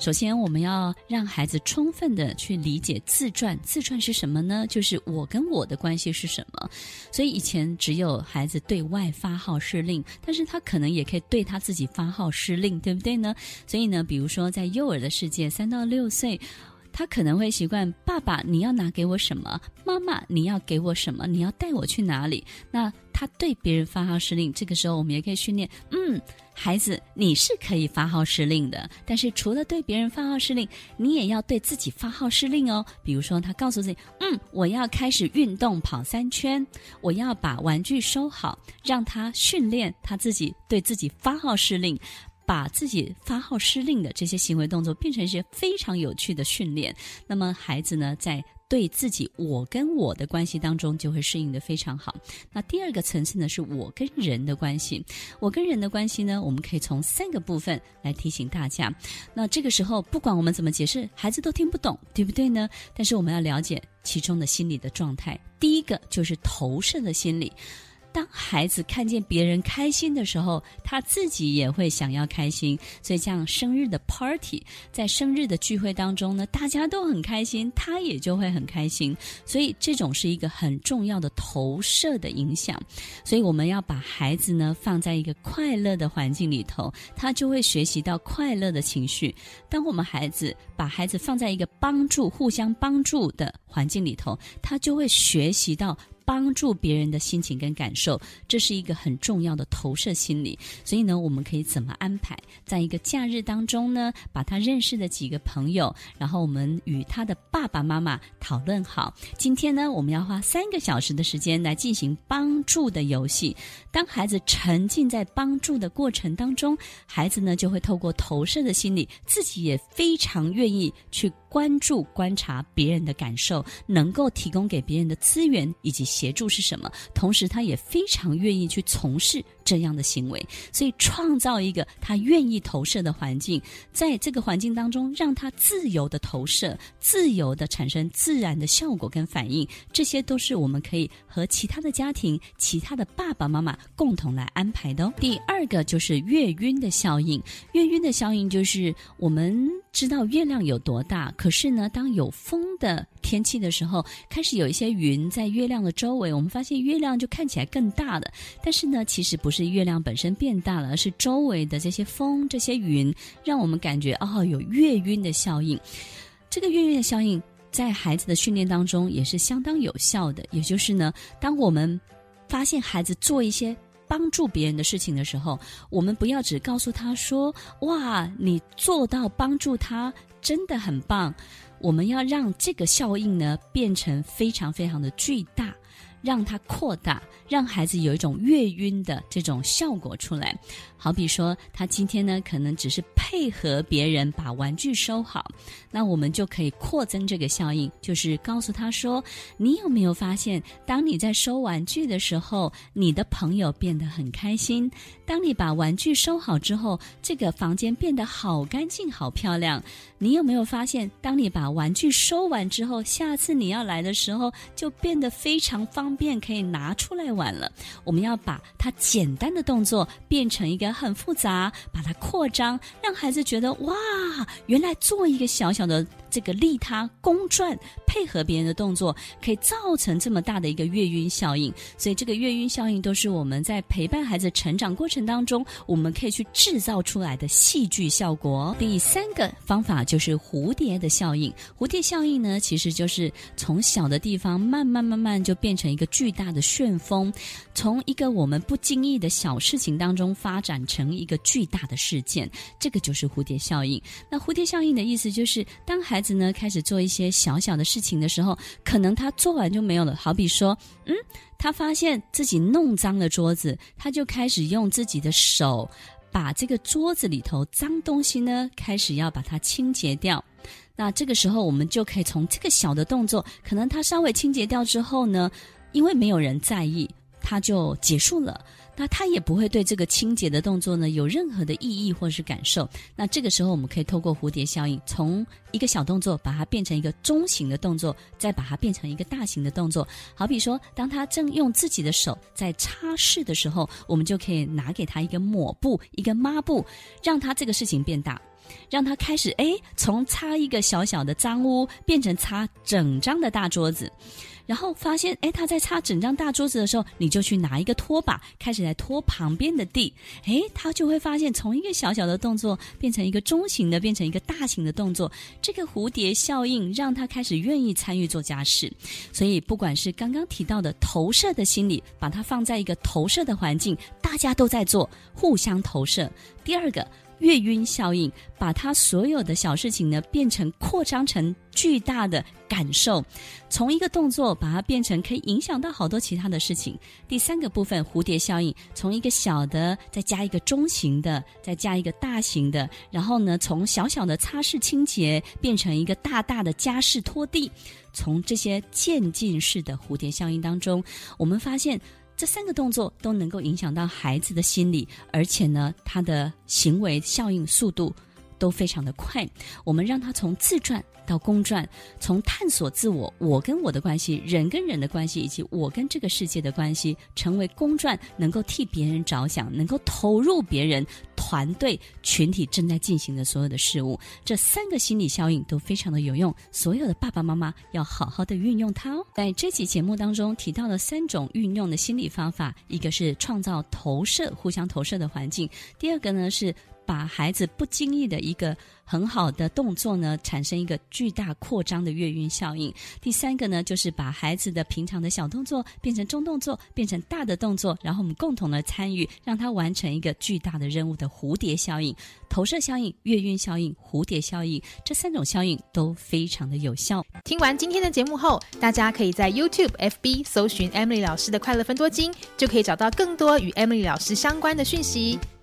首先，我们要让孩子充分的去理解自传。自传是什么呢？就是我跟我的关系是什么。所以以前只有孩子对外发号施令，但是他可能也可以对他自己发号施令，对不对呢？所以呢，比如说在幼儿的世界，三到六岁。他可能会习惯爸爸，你要拿给我什么？妈妈，你要给我什么？你要带我去哪里？那他对别人发号施令，这个时候我们也可以训练。嗯，孩子，你是可以发号施令的，但是除了对别人发号施令，你也要对自己发号施令哦。比如说，他告诉自己，嗯，我要开始运动跑三圈，我要把玩具收好，让他训练他自己对自己发号施令。把自己发号施令的这些行为动作变成一些非常有趣的训练，那么孩子呢，在对自己我跟我的关系当中就会适应得非常好。那第二个层次呢，是我跟人的关系。我跟人的关系呢，我们可以从三个部分来提醒大家。那这个时候，不管我们怎么解释，孩子都听不懂，对不对呢？但是我们要了解其中的心理的状态。第一个就是投射的心理。当孩子看见别人开心的时候，他自己也会想要开心。所以，像生日的 party，在生日的聚会当中呢，大家都很开心，他也就会很开心。所以，这种是一个很重要的投射的影响。所以，我们要把孩子呢放在一个快乐的环境里头，他就会学习到快乐的情绪。当我们孩子把孩子放在一个帮助、互相帮助的环境里头，他就会学习到。帮助别人的心情跟感受，这是一个很重要的投射心理。所以呢，我们可以怎么安排？在一个假日当中呢，把他认识的几个朋友，然后我们与他的爸爸妈妈讨论好，今天呢，我们要花三个小时的时间来进行帮助的游戏。当孩子沉浸在帮助的过程当中，孩子呢就会透过投射的心理，自己也非常愿意去。关注、观察别人的感受，能够提供给别人的资源以及协助是什么？同时，他也非常愿意去从事这样的行为，所以创造一个他愿意投射的环境，在这个环境当中，让他自由的投射，自由的产生自然的效果跟反应，这些都是我们可以和其他的家庭、其他的爸爸妈妈共同来安排的哦。第二个就是月晕的效应，月晕的效应就是我们知道月亮有多大。可是呢，当有风的天气的时候，开始有一些云在月亮的周围，我们发现月亮就看起来更大了。但是呢，其实不是月亮本身变大了，而是周围的这些风、这些云，让我们感觉哦，有月晕的效应。这个月晕的效应在孩子的训练当中也是相当有效的。也就是呢，当我们发现孩子做一些帮助别人的事情的时候，我们不要只告诉他说：“哇，你做到帮助他。”真的很棒，我们要让这个效应呢变成非常非常的巨大，让它扩大，让孩子有一种越晕的这种效果出来。好比说，他今天呢，可能只是配合别人把玩具收好，那我们就可以扩增这个效应，就是告诉他说：“你有没有发现，当你在收玩具的时候，你的朋友变得很开心？当你把玩具收好之后，这个房间变得好干净、好漂亮。你有没有发现，当你把玩具收完之后，下次你要来的时候，就变得非常方便，可以拿出来玩了？我们要把它简单的动作变成一个。很复杂，把它扩张，让孩子觉得哇，原来做一个小小的。这个利他公转配合别人的动作，可以造成这么大的一个月晕效应。所以，这个月晕效应都是我们在陪伴孩子成长过程当中，我们可以去制造出来的戏剧效果。第三个方法就是蝴蝶的效应。蝴蝶效应呢，其实就是从小的地方慢慢慢慢就变成一个巨大的旋风，从一个我们不经意的小事情当中发展成一个巨大的事件。这个就是蝴蝶效应。那蝴蝶效应的意思就是，当孩孩子呢，开始做一些小小的事情的时候，可能他做完就没有了。好比说，嗯，他发现自己弄脏了桌子，他就开始用自己的手把这个桌子里头脏东西呢，开始要把它清洁掉。那这个时候，我们就可以从这个小的动作，可能他稍微清洁掉之后呢，因为没有人在意，他就结束了。那他也不会对这个清洁的动作呢有任何的意义或是感受。那这个时候，我们可以透过蝴蝶效应，从一个小动作把它变成一个中型的动作，再把它变成一个大型的动作。好比说，当他正用自己的手在擦拭的时候，我们就可以拿给他一个抹布、一个抹布，让他这个事情变大。让他开始哎，从擦一个小小的脏污变成擦整张的大桌子。然后发现，哎，他在擦整张大桌子的时候，你就去拿一个拖把，开始来拖旁边的地。哎，他就会发现，从一个小小的动作变成一个中型的，变成一个大型的动作。这个蝴蝶效应让他开始愿意参与做家事。所以，不管是刚刚提到的投射的心理，把它放在一个投射的环境，大家都在做，互相投射。第二个。月晕效应，把他所有的小事情呢变成扩张成巨大的感受，从一个动作把它变成可以影响到好多其他的事情。第三个部分，蝴蝶效应，从一个小的再加一个中型的，再加一个大型的，然后呢，从小小的擦拭清洁变成一个大大的家事拖地。从这些渐进式的蝴蝶效应当中，我们发现。这三个动作都能够影响到孩子的心理，而且呢，他的行为效应速度都非常的快。我们让他从自传到公传，从探索自我、我跟我的关系、人跟人的关系，以及我跟这个世界的关系，成为公传，能够替别人着想，能够投入别人。团队、群体正在进行的所有的事物，这三个心理效应都非常的有用。所有的爸爸妈妈要好好的运用它哦。在这期节目当中提到了三种运用的心理方法，一个是创造投射、互相投射的环境；第二个呢是把孩子不经意的一个。很好的动作呢，产生一个巨大扩张的月晕效应。第三个呢，就是把孩子的平常的小动作变成中动作，变成大的动作，然后我们共同的参与，让他完成一个巨大的任务的蝴蝶效应、投射效应、月晕效应、蝴蝶效应，这三种效应都非常的有效。听完今天的节目后，大家可以在 YouTube、FB 搜寻 Emily 老师的快乐分多金，就可以找到更多与 Emily 老师相关的讯息。